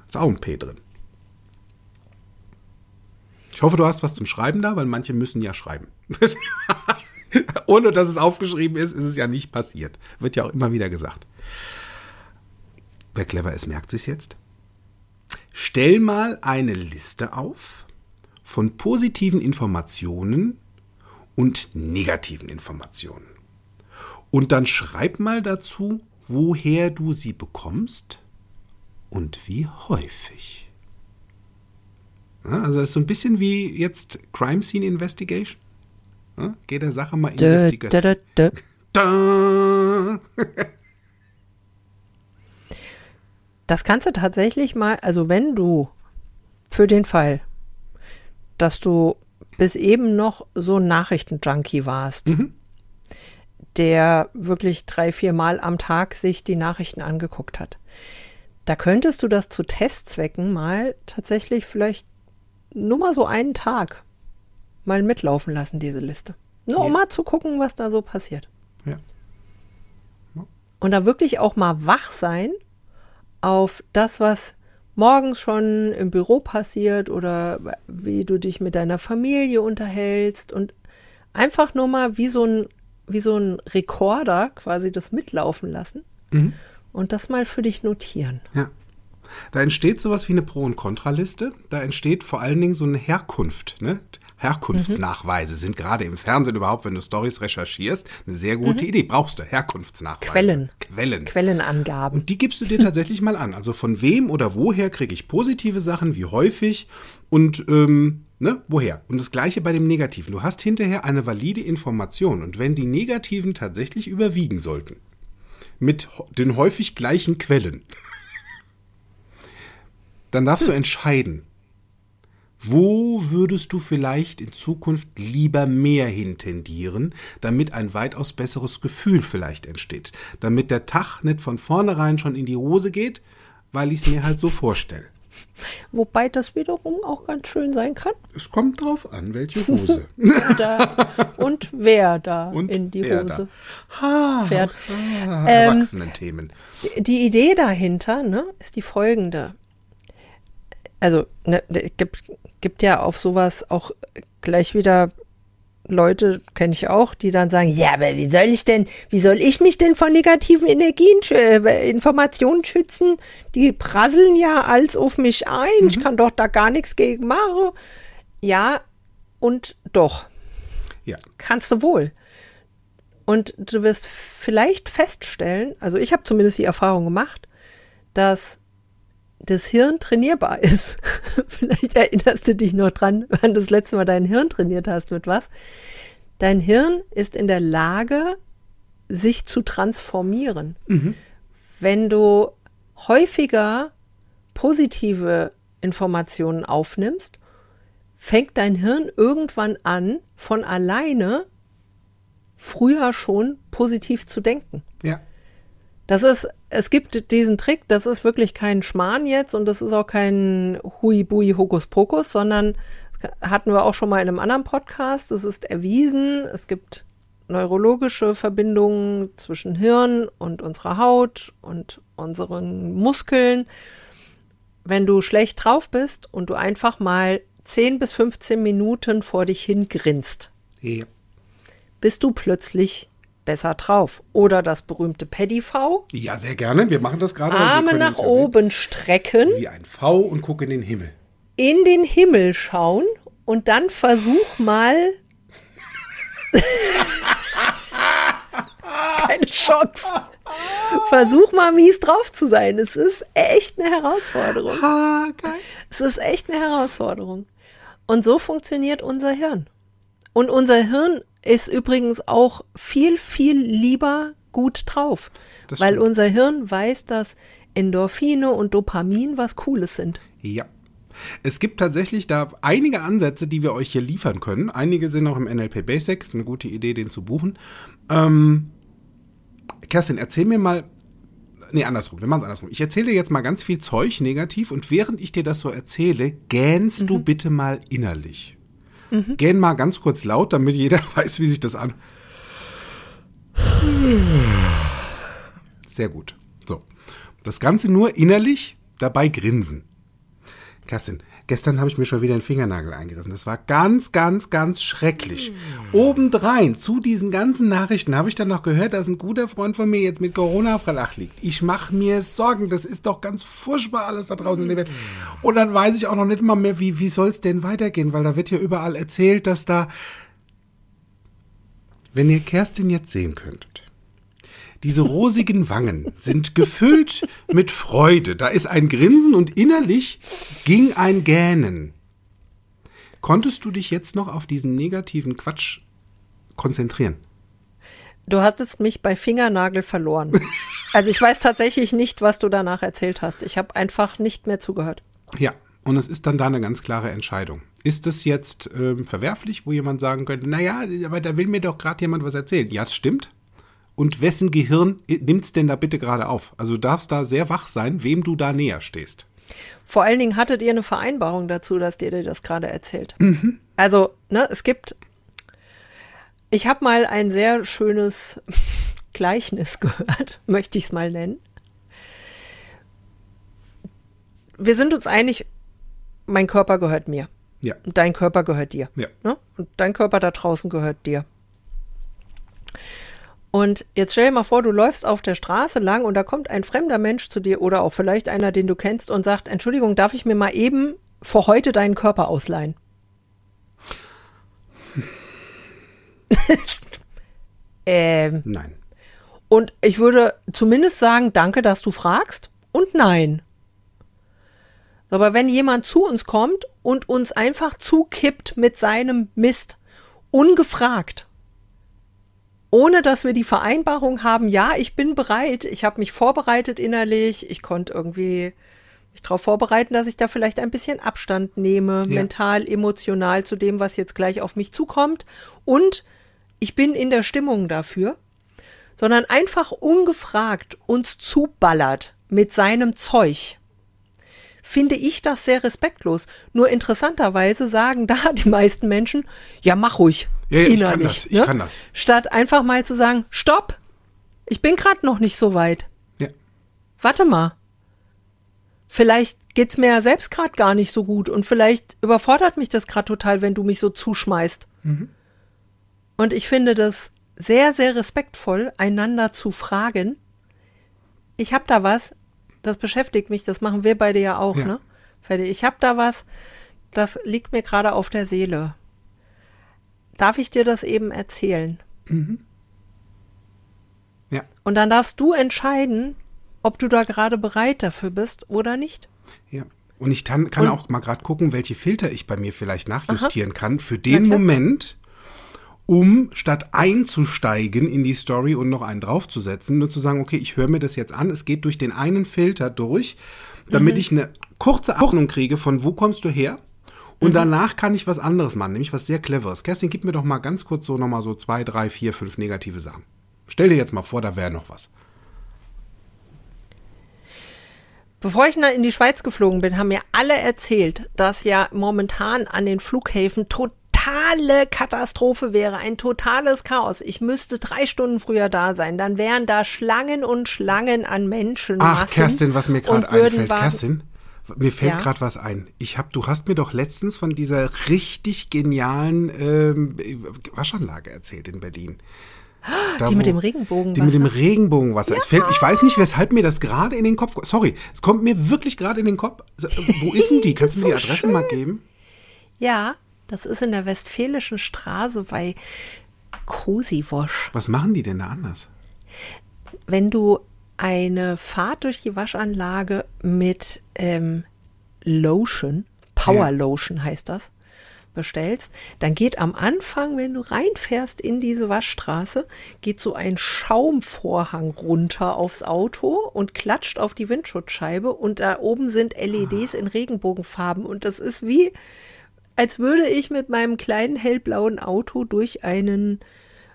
Speaker 2: Ist auch ein P drin. Ich hoffe, du hast was zum Schreiben da, weil manche müssen ja schreiben. Ohne dass es aufgeschrieben ist, ist es ja nicht passiert. Wird ja auch immer wieder gesagt. Wer clever ist, merkt sich's jetzt. Stell mal eine Liste auf von positiven Informationen und negativen Informationen. Und dann schreib mal dazu, woher du sie bekommst und wie häufig. Ja, also das ist so ein bisschen wie jetzt Crime Scene Investigation. Ja, geh der Sache mal. Da.
Speaker 1: Das kannst du tatsächlich mal, also wenn du für den Fall, dass du bis eben noch so ein Nachrichtenjunkie warst, der wirklich drei, vier Mal am Tag sich die Nachrichten angeguckt hat, da könntest du das zu Testzwecken mal tatsächlich vielleicht nur mal so einen Tag mal mitlaufen lassen, diese Liste. Nur um
Speaker 2: Ja.
Speaker 1: mal zu gucken, was da so passiert.
Speaker 2: Ja.
Speaker 1: Und da wirklich auch mal wach sein auf das, was morgens schon im Büro passiert oder wie du dich mit deiner Familie unterhältst und einfach nur mal wie so ein, wie so ein Rekorder quasi das mitlaufen lassen und das mal für dich notieren.
Speaker 2: Ja. Da entsteht sowas wie eine Pro- und Kontraliste. Da entsteht vor allen Dingen so eine Herkunft. Ne? Herkunftsnachweise sind gerade im Fernsehen überhaupt, wenn du Stories recherchierst, eine sehr gute Idee. Brauchst du Herkunftsnachweise.
Speaker 1: Quellen.
Speaker 2: Quellen.
Speaker 1: Quellenangaben.
Speaker 2: Und die gibst du dir tatsächlich mal an. Also von wem oder woher kriege ich positive Sachen, wie häufig und ähm, ne, woher. Und das gleiche bei dem Negativen. Du hast hinterher eine valide Information. Und wenn die Negativen tatsächlich überwiegen sollten, mit den häufig gleichen Quellen, dann darfst du entscheiden, wo würdest du vielleicht in Zukunft lieber mehr hintendieren, damit ein weitaus besseres Gefühl vielleicht entsteht? Damit der Tag nicht von vornherein schon in die Hose geht, weil ich es mir halt so vorstelle.
Speaker 1: Wobei das wiederum auch ganz schön sein kann.
Speaker 2: Es kommt drauf an, welche Hose.
Speaker 1: Da, und wer da
Speaker 2: Und
Speaker 1: in die Hose.
Speaker 2: Ha,
Speaker 1: fährt.
Speaker 2: ah,
Speaker 1: Ähm,
Speaker 2: Erwachsenen-Themen.
Speaker 1: Die Idee dahinter ne, ist die folgende. Also, ne, es gibt, gibt ja auf sowas auch gleich wieder Leute, kenne ich auch, die dann sagen, ja, aber wie soll ich denn, wie soll ich mich denn von negativen Energien, äh, Informationen schützen? Die prasseln ja alles auf mich ein, ich kann doch da gar nichts gegen machen. Ja, und doch
Speaker 2: Ja.
Speaker 1: kannst du wohl. Und du wirst vielleicht feststellen, also ich habe zumindest die Erfahrung gemacht, dass das Hirn trainierbar ist. vielleicht erinnerst du dich noch dran, wann du das letzte Mal dein Hirn trainiert hast mit was. Dein Hirn ist in der Lage, sich zu transformieren. Wenn du häufiger positive Informationen aufnimmst, fängt dein Hirn irgendwann an, von alleine früher schon positiv zu denken.
Speaker 2: Ja.
Speaker 1: Das ist, es gibt diesen Trick, das ist wirklich kein Schmarrn jetzt und das ist auch kein Hui-Bui Hokuspokus, sondern das hatten wir auch schon mal in einem anderen Podcast. Es ist erwiesen, es gibt neurologische Verbindungen zwischen Hirn und unserer Haut und unseren Muskeln. Wenn du schlecht drauf bist und du einfach mal 10 bis 15 Minuten vor dich hin grinst,
Speaker 2: ja.
Speaker 1: bist du plötzlich besser drauf. Oder das berühmte Paddy V.
Speaker 2: Ja, sehr gerne. Wir machen das gerade.
Speaker 1: Arme nach oben strecken,
Speaker 2: Wie ein V und guck in den Himmel.
Speaker 1: in den Himmel schauen und dann versuch mal. Keine Chance. Versuch mal mies drauf zu sein. Es ist echt eine Herausforderung.
Speaker 2: Geil.
Speaker 1: Es ist echt eine Herausforderung. Und so funktioniert unser Hirn. Und unser Hirn ist übrigens auch viel, viel lieber gut drauf.
Speaker 2: Das
Speaker 1: weil
Speaker 2: stimmt.
Speaker 1: unser Hirn weiß, dass Endorphine und Dopamin was Cooles sind.
Speaker 2: Ja. Es gibt tatsächlich da einige Ansätze, die wir euch hier liefern können. Einige sind auch im NLP Basic. Ist eine gute Idee, den zu buchen. Ähm, Kerstin, erzähl mir mal. Nee, andersrum. Wir machen es andersrum. Ich erzähle dir jetzt mal ganz viel Zeug negativ und während ich dir das so erzähle, gähnst du bitte mal innerlich. Gähn mal ganz kurz laut, damit jeder weiß, wie sich das an. Sehr gut. So. Das Ganze nur innerlich, dabei grinsen. Kerstin, gestern habe ich mir schon wieder den Fingernagel eingerissen. Das war ganz, ganz, ganz schrecklich. Obendrein zu diesen ganzen Nachrichten habe ich dann noch gehört, dass ein guter Freund von mir jetzt mit Corona flach liegt. Ich mache mir Sorgen. Das ist doch ganz furchtbar alles da draußen in der Welt. Und dann weiß ich auch noch nicht mal mehr, wie, wie soll es denn weitergehen, weil da wird ja überall erzählt, dass da. Wenn ihr Kerstin jetzt sehen könntet. Diese rosigen Wangen sind gefüllt mit Freude. Da ist ein Grinsen und innerlich ging ein Gähnen. Konntest du dich jetzt noch auf diesen negativen Quatsch konzentrieren?
Speaker 1: Du hattest mich bei Fingernagel verloren. Also ich weiß tatsächlich nicht, was du danach erzählt hast. Ich habe einfach nicht mehr zugehört.
Speaker 2: Ja, und es ist dann da eine ganz klare Entscheidung. Ist es jetzt ähm, verwerflich, wo jemand sagen könnte, naja, aber da will mir doch gerade jemand was erzählen. Ja, es stimmt. Und wessen Gehirn nimmt es denn da bitte gerade auf? Also du darfst da sehr wach sein, wem du da näher stehst.
Speaker 1: Vor allen Dingen hattet ihr eine Vereinbarung dazu, dass ihr dir das gerade erzählt. Also, ne, es gibt. Ich habe mal ein sehr schönes Gleichnis gehört, möchte ich es mal nennen. Wir sind uns einig, mein Körper gehört mir.
Speaker 2: Ja.
Speaker 1: Und dein Körper gehört dir.
Speaker 2: Ja.
Speaker 1: Ne? Und dein Körper da draußen gehört dir. Und jetzt stell dir mal vor, du läufst auf der Straße lang und da kommt ein fremder Mensch zu dir oder auch vielleicht einer, den du kennst und sagt, Entschuldigung, darf ich mir mal eben für heute deinen Körper ausleihen? ähm,
Speaker 2: Nein.
Speaker 1: und ich würde zumindest sagen, danke, dass du fragst und nein. Aber wenn jemand zu uns kommt und uns einfach zukippt mit seinem Mist, ungefragt, ohne dass wir die Vereinbarung haben, ja, ich bin bereit, ich habe mich vorbereitet innerlich, ich konnte irgendwie mich darauf vorbereiten, dass ich da vielleicht ein bisschen Abstand nehme,
Speaker 2: Ja.
Speaker 1: mental, emotional zu dem, was jetzt gleich auf mich zukommt. Und ich bin in der Stimmung dafür, sondern einfach ungefragt uns zuballert mit seinem Zeug finde ich das sehr respektlos. Nur interessanterweise sagen da die meisten Menschen, ja, mach ruhig.
Speaker 2: Ja, ja, ich kann das, ich kann das.
Speaker 1: Statt einfach mal zu sagen, stopp, ich bin gerade noch nicht so weit.
Speaker 2: Ja.
Speaker 1: Warte mal. Vielleicht geht's mir ja selbst gerade gar nicht so gut und vielleicht überfordert mich das gerade total, wenn du mich so zuschmeißt.
Speaker 2: Mhm.
Speaker 1: Und ich finde das sehr, sehr respektvoll, einander zu fragen. Ich habe da was, das beschäftigt mich, das machen wir beide ja auch,
Speaker 2: Ja.
Speaker 1: ne? Ich habe da was, das liegt mir gerade auf der Seele. Darf ich dir das eben erzählen?
Speaker 2: Ja.
Speaker 1: Und dann darfst du entscheiden, ob du da gerade bereit dafür bist oder nicht.
Speaker 2: Ja. Und ich kann, kann
Speaker 1: Und-
Speaker 2: auch mal gerade gucken, welche Filter ich bei mir vielleicht nachjustieren kann für den. Moment, um statt einzusteigen in die Story und noch einen draufzusetzen, nur zu sagen, okay, ich höre mir das jetzt an, es geht durch den einen Filter durch, damit ich eine kurze Ahnung kriege von wo kommst du her und danach kann ich was anderes machen, nämlich was sehr cleveres. Kerstin, gib mir doch mal ganz kurz so nochmal so zwei, drei, vier, fünf negative Sachen. Stell dir jetzt mal vor, da wäre noch was.
Speaker 1: Bevor ich in die Schweiz geflogen bin, haben mir alle erzählt, dass ja momentan an den Flughäfen totale Katastrophe wäre, ein totales Chaos. Ich müsste drei Stunden früher da sein. Dann wären da Schlangen und Schlangen an Menschen.
Speaker 2: Ach, Kerstin, was mir gerade einfällt. Kerstin, mir fällt
Speaker 1: Ja?
Speaker 2: gerade was ein. Ich hab, du hast mir doch letztens von dieser richtig genialen ähm, Waschanlage erzählt in Berlin. Da,
Speaker 1: Die mit dem Regenbogenwasser.
Speaker 2: Die mit dem Regenbogenwasser. Es fällt, ich weiß nicht, weshalb mir das gerade in den Kopf kommt. Sorry, es kommt mir wirklich gerade in den Kopf. So, Wo ist denn die? Kannst du mir die Adresse mal geben?
Speaker 1: Ja, das ist in der Westfälischen Straße bei Kosiwosch.
Speaker 2: Was machen die denn da anders?
Speaker 1: wenn du eine Fahrt durch die Waschanlage mit ähm, Lotion, Power
Speaker 2: Ja.
Speaker 1: Lotion heißt das, bestellst, dann geht am Anfang, wenn du reinfährst in diese Waschstraße, geht so ein Schaumvorhang runter aufs Auto und klatscht auf die Windschutzscheibe und da oben sind LEDs in Regenbogenfarben und das ist wie, als würde ich mit meinem kleinen hellblauen Auto durch einen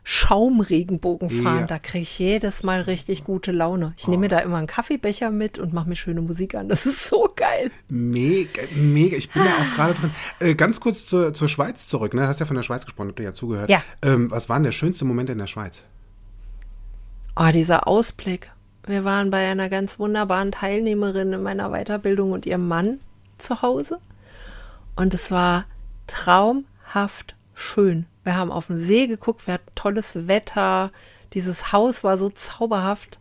Speaker 1: Schaumregenbogen fahren.
Speaker 2: Ja.
Speaker 1: Da kriege ich jedes Mal richtig gute Laune. Ich nehme mir da immer einen Kaffeebecher mit und mache mir schöne Musik an. Das ist so geil.
Speaker 2: Mega, mega. Ich bin da auch gerade drin. Äh, ganz kurz zur, zur Schweiz zurück. Ne? Du hast ja von der Schweiz gesprochen, habt ihr ja zugehört.
Speaker 1: Ja.
Speaker 2: Ähm, was war denn der schönste Moment in der Schweiz?
Speaker 1: Oh, dieser Ausblick. Wir waren bei einer ganz wunderbaren Teilnehmerin in meiner Weiterbildung und ihrem Mann zu Hause. Und es war traumhaft schön. Wir haben auf den See geguckt, wir hatten tolles Wetter. Dieses Haus war so zauberhaft.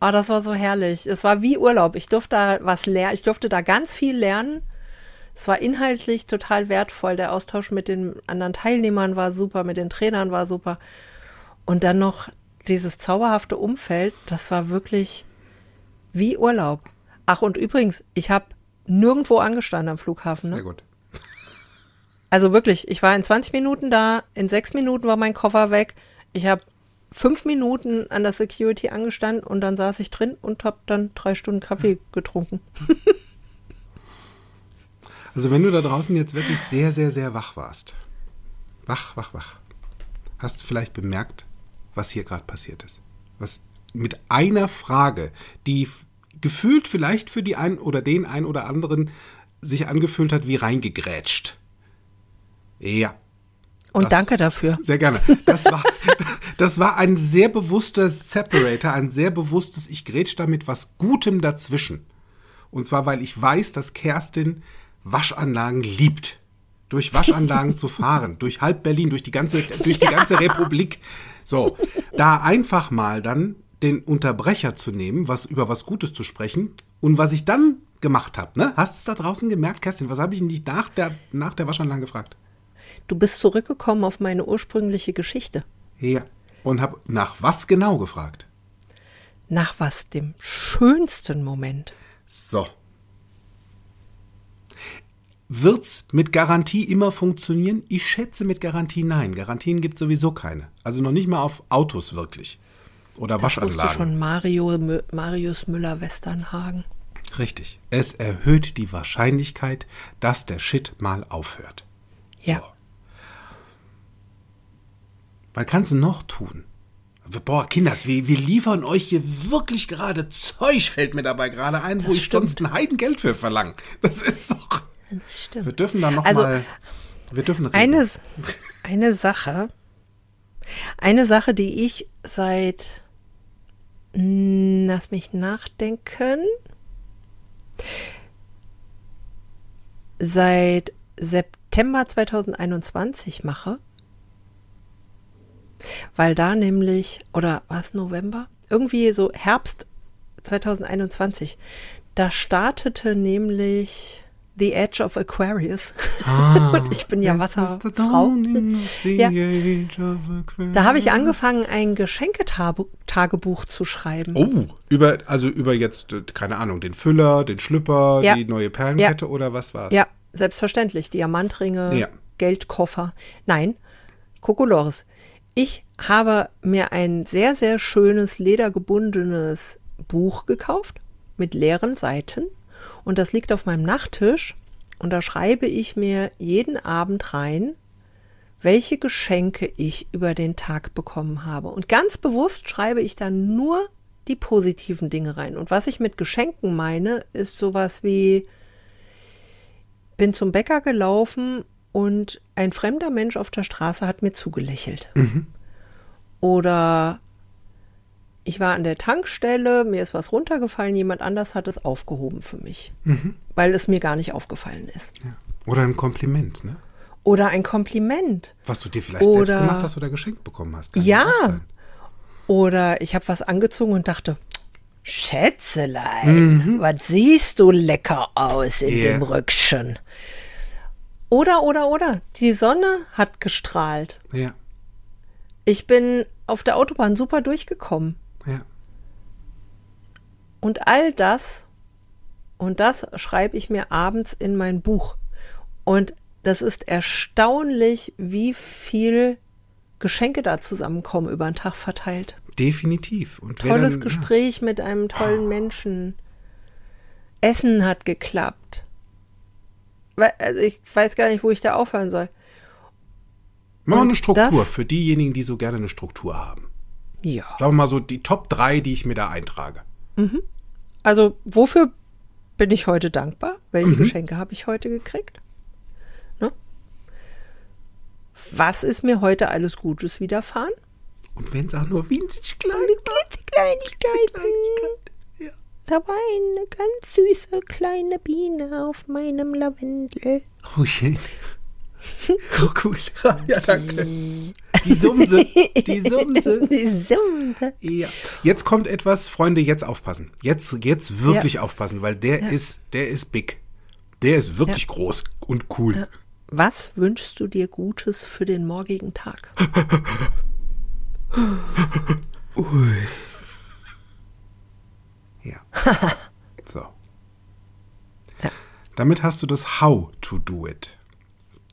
Speaker 1: Oh, das war so herrlich. Es war wie Urlaub. Ich durfte da was lernen. Ich durfte da ganz viel lernen. Es war inhaltlich total wertvoll. Der Austausch mit den anderen Teilnehmern war super, mit den Trainern war super. Und dann noch dieses zauberhafte Umfeld, das war wirklich wie Urlaub. Ach, und übrigens, ich habe nirgendwo angestanden am Flughafen.
Speaker 2: Sehr
Speaker 1: Ne?
Speaker 2: gut.
Speaker 1: Also wirklich, ich war in 20 Minuten da, in sechs Minuten war mein Koffer weg. Ich habe fünf Minuten an der Security angestanden und dann saß ich drin und habe dann drei Stunden Kaffee getrunken.
Speaker 2: Also wenn du da draußen jetzt wirklich sehr, sehr, sehr wach warst, wach, wach, wach, hast du vielleicht bemerkt, was hier gerade passiert ist. Was mit einer Frage, die gefühlt vielleicht für die einen oder den einen oder anderen sich angefühlt hat wie reingegrätscht. Ja.
Speaker 1: Und
Speaker 2: Das-
Speaker 1: danke dafür.
Speaker 2: Sehr gerne. Das war, das war ein sehr bewusster Separator, ein sehr bewusstes, ich grätsch da mit was Gutem dazwischen. Und zwar, weil ich weiß, dass Kerstin Waschanlagen liebt. durch Waschanlagen zu fahren, durch halb Berlin, durch die ganze, durch die ganze Republik. So, da einfach mal dann den Unterbrecher zu nehmen, was über was Gutes zu sprechen und was ich dann gemacht habe, ne? Hast du es da draußen gemerkt, Kerstin? Was habe ich denn dich nach der, nach der Waschanlage gefragt?
Speaker 1: Du bist zurückgekommen auf meine ursprüngliche Geschichte.
Speaker 2: Ja. Und habe nach was genau gefragt?
Speaker 1: Nach was? Dem schönsten Moment.
Speaker 2: So. Wird's mit Garantie immer funktionieren? Ich schätze mit Garantie nein. Garantien gibt sowieso keine. Also noch nicht mal auf Autos wirklich. Oder
Speaker 1: Das
Speaker 2: Waschanlagen.
Speaker 1: schon Mario, Marius Müller-Westernhagen.
Speaker 2: Richtig. Es erhöht die Wahrscheinlichkeit, dass der Shit mal aufhört.
Speaker 1: Ja.
Speaker 2: Was kannst du noch tun? Boah, Kinders, wir, wir liefern euch hier wirklich gerade Zeug, fällt mir dabei gerade ein, wo
Speaker 1: Das
Speaker 2: ich
Speaker 1: stimmt.
Speaker 2: sonst ein Heidengeld für verlange. Das ist doch.
Speaker 1: Das stimmt.
Speaker 2: Wir dürfen dann noch
Speaker 1: Also,
Speaker 2: mal. Wir dürfen reden.
Speaker 1: Eine, eine Sache, eine Sache, die ich seit, lass mich nachdenken, seit September 2021 mache, weil da nämlich, oder war es November? Irgendwie so Herbst 2021, da startete nämlich The Edge of Aquarius. Und ich bin ja Wasserfrau. Ja. Da habe ich angefangen, ein Geschenketagebuch zu schreiben.
Speaker 2: Oh, über, also über jetzt, äh, keine Ahnung, den Füller, den Schlüpper,
Speaker 1: Ja.
Speaker 2: die neue Perlenkette oder was war's?
Speaker 1: Ja, selbstverständlich. Diamantringe,
Speaker 2: Ja.
Speaker 1: Geldkoffer. Nein, Kokolores. Ich habe mir ein sehr, sehr schönes ledergebundenes Buch gekauft mit leeren Seiten. Und das liegt auf meinem Nachttisch. Und da schreibe ich mir jeden Abend rein, welche Geschenke ich über den Tag bekommen habe. Und ganz bewusst schreibe ich dann nur die positiven Dinge rein. Und was ich mit Geschenken meine, ist sowas wie, bin zum Bäcker gelaufen und ein fremder Mensch auf der Straße hat mir zugelächelt. Oder ich war an der Tankstelle, mir ist was runtergefallen, jemand anders hat es aufgehoben für mich, weil es mir gar nicht aufgefallen ist.
Speaker 2: Ja. Oder ein Kompliment, ne?
Speaker 1: Oder ein Kompliment.
Speaker 2: Was du dir vielleicht selbst
Speaker 1: Oder-
Speaker 2: gemacht hast oder geschenkt bekommen hast. Kann
Speaker 1: Ja. Oder ich habe was angezogen und dachte, Schätzelein, was siehst du lecker aus in
Speaker 2: Ja.
Speaker 1: dem Rückchen. Oder, oder, oder. Die Sonne hat gestrahlt.
Speaker 2: Ja,
Speaker 1: Ich bin auf der Autobahn super durchgekommen.
Speaker 2: ja.
Speaker 1: Und all das, und das schreibe ich mir abends in mein Buch. Und das ist erstaunlich, wie viel Geschenke da zusammenkommen über den Tag verteilt.
Speaker 2: Definitiv. Und
Speaker 1: Tolles
Speaker 2: dann,
Speaker 1: Gespräch mit einem tollen Menschen. Essen hat geklappt. Also ich weiß gar nicht, wo ich da aufhören soll.
Speaker 2: Ja. Mach mal
Speaker 1: Und
Speaker 2: eine Struktur für diejenigen, die so gerne eine Struktur haben.
Speaker 1: Ja.
Speaker 2: Sagen wir mal so die Top 3, die ich mir da eintrage.
Speaker 1: Also wofür bin ich heute dankbar?
Speaker 2: Mhm.
Speaker 1: Welche Geschenke habe ich heute gekriegt? Ne? Was ist mir heute alles Gutes widerfahren?
Speaker 2: Und wenn es auch nur winzig klein
Speaker 1: Kleinigkeiten.
Speaker 2: Kleinigkeit. Ja.
Speaker 1: Da war eine ganz süße kleine Biene auf meinem Lavendel.
Speaker 2: Oh, schön. Oh, cool. Ja, danke. Die Sumse. Die Sumse.
Speaker 1: Die Sumse.
Speaker 2: Ja. Jetzt kommt etwas, Freunde, jetzt aufpassen. Jetzt, jetzt wirklich aufpassen, weil der ist, der ist big. Der ist wirklich groß und cool.
Speaker 1: Was wünschst du dir Gutes für den morgigen Tag?
Speaker 2: Ja. So. Damit hast du das How to do it.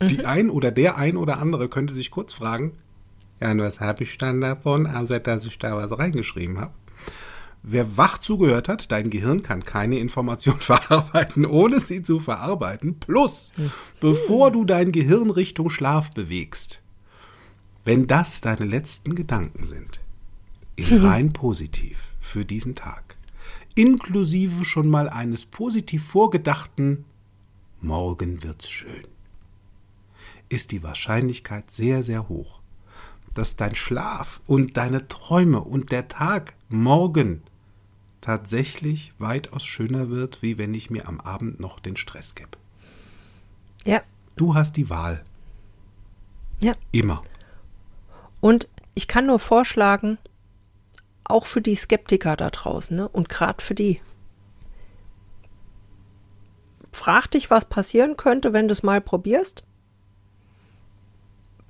Speaker 2: Die ein oder der ein oder andere könnte sich kurz fragen, ja, und was habe ich dann davon, außer dass ich da was reingeschrieben habe? Wer wach zugehört hat, dein Gehirn kann keine Information verarbeiten, ohne sie zu verarbeiten. Plus, bevor du dein Gehirn Richtung Schlaf bewegst, wenn das deine letzten Gedanken sind, in rein positiv für diesen Tag, inklusive schon mal eines positiv vorgedachten Morgen wird's schön, ist die Wahrscheinlichkeit sehr, sehr hoch, dass dein Schlaf und deine Träume und der Tag morgen tatsächlich weitaus schöner wird, wie wenn ich mir am Abend noch den Stress gebe.
Speaker 1: Ja,
Speaker 2: Du hast die Wahl.
Speaker 1: Ja.
Speaker 2: Immer.
Speaker 1: Und ich kann nur vorschlagen, auch für die Skeptiker da draußen, ne? Und gerade für die. Frag dich, was passieren könnte, wenn du es mal probierst.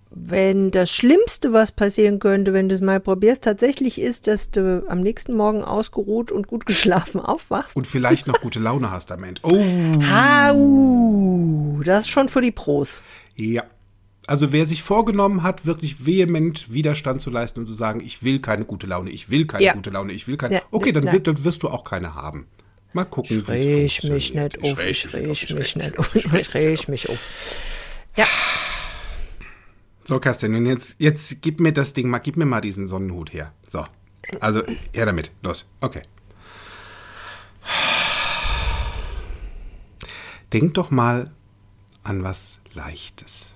Speaker 1: Wenn das Schlimmste, was passieren könnte, wenn du es mal probierst, tatsächlich ist, dass du am nächsten Morgen ausgeruht und gut geschlafen aufwachst.
Speaker 2: Und vielleicht noch gute Laune hast am Ende. Oh.
Speaker 1: Hau! Das ist schon für die Pros.
Speaker 2: Ja. Also wer sich vorgenommen hat, wirklich vehement Widerstand zu leisten und zu sagen, ich will keine gute Laune, ich will keine
Speaker 1: Ja.
Speaker 2: gute Laune, ich will keine.
Speaker 1: Ja,
Speaker 2: okay, dann, wird, dann wirst du auch keine haben. Mal gucken, wie es funktioniert.
Speaker 1: mich nicht auf, ich reg mich nicht auf, ich reg mich auf. Ja,
Speaker 2: So, Kerstin, und jetzt, jetzt gib mir das Ding mal, gib mir mal diesen Sonnenhut her. So. Also, her damit. Los. Okay. Denk doch mal an was Leichtes.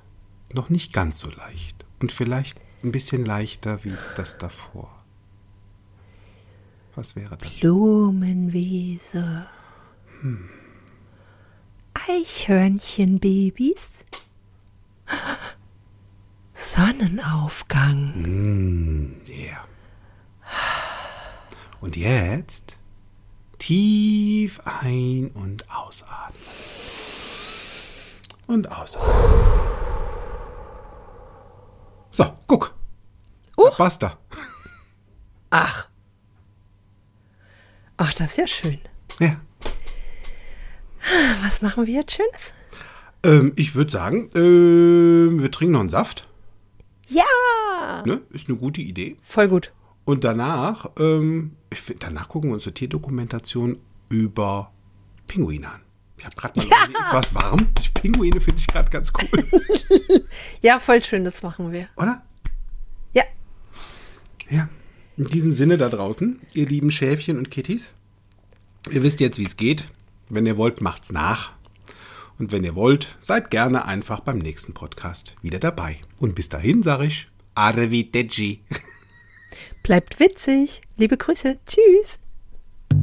Speaker 2: Noch nicht ganz so leicht. Und vielleicht ein bisschen leichter wie das davor. Was wäre das?
Speaker 1: Blumenwiese. Eichhörnchenbabys. Sonnenaufgang.
Speaker 2: Ja. Und jetzt tief ein- und ausatmen. Und ausatmen. So, guck.
Speaker 1: Huch.
Speaker 2: Basta.
Speaker 1: Ach. Ach, das ist ja schön.
Speaker 2: Ja.
Speaker 1: Was machen wir jetzt Schönes?
Speaker 2: Ähm, ich würde sagen, ähm, wir trinken noch einen Saft.
Speaker 1: Ja!
Speaker 2: Ne? Ist eine gute Idee.
Speaker 1: Voll gut.
Speaker 2: Und danach, ähm, ich danach gucken wir uns eine Tierdokumentation über Pinguine an. Ich habe gerade mal, ist was warm? Ich, Pinguine finde ich gerade ganz cool,
Speaker 1: Ja, voll schön, das machen wir.
Speaker 2: oder?
Speaker 1: Ja.
Speaker 2: Ja. In diesem Sinne da draußen, ihr lieben Schäfchen und Kitties, ihr wisst jetzt, wie es geht. Wenn ihr wollt, macht's nach. Und wenn ihr wollt, seid gerne einfach beim nächsten Podcast wieder dabei. Und bis dahin sage ich Arrivederci.
Speaker 1: Bleibt witzig. Liebe Grüße. Tschüss.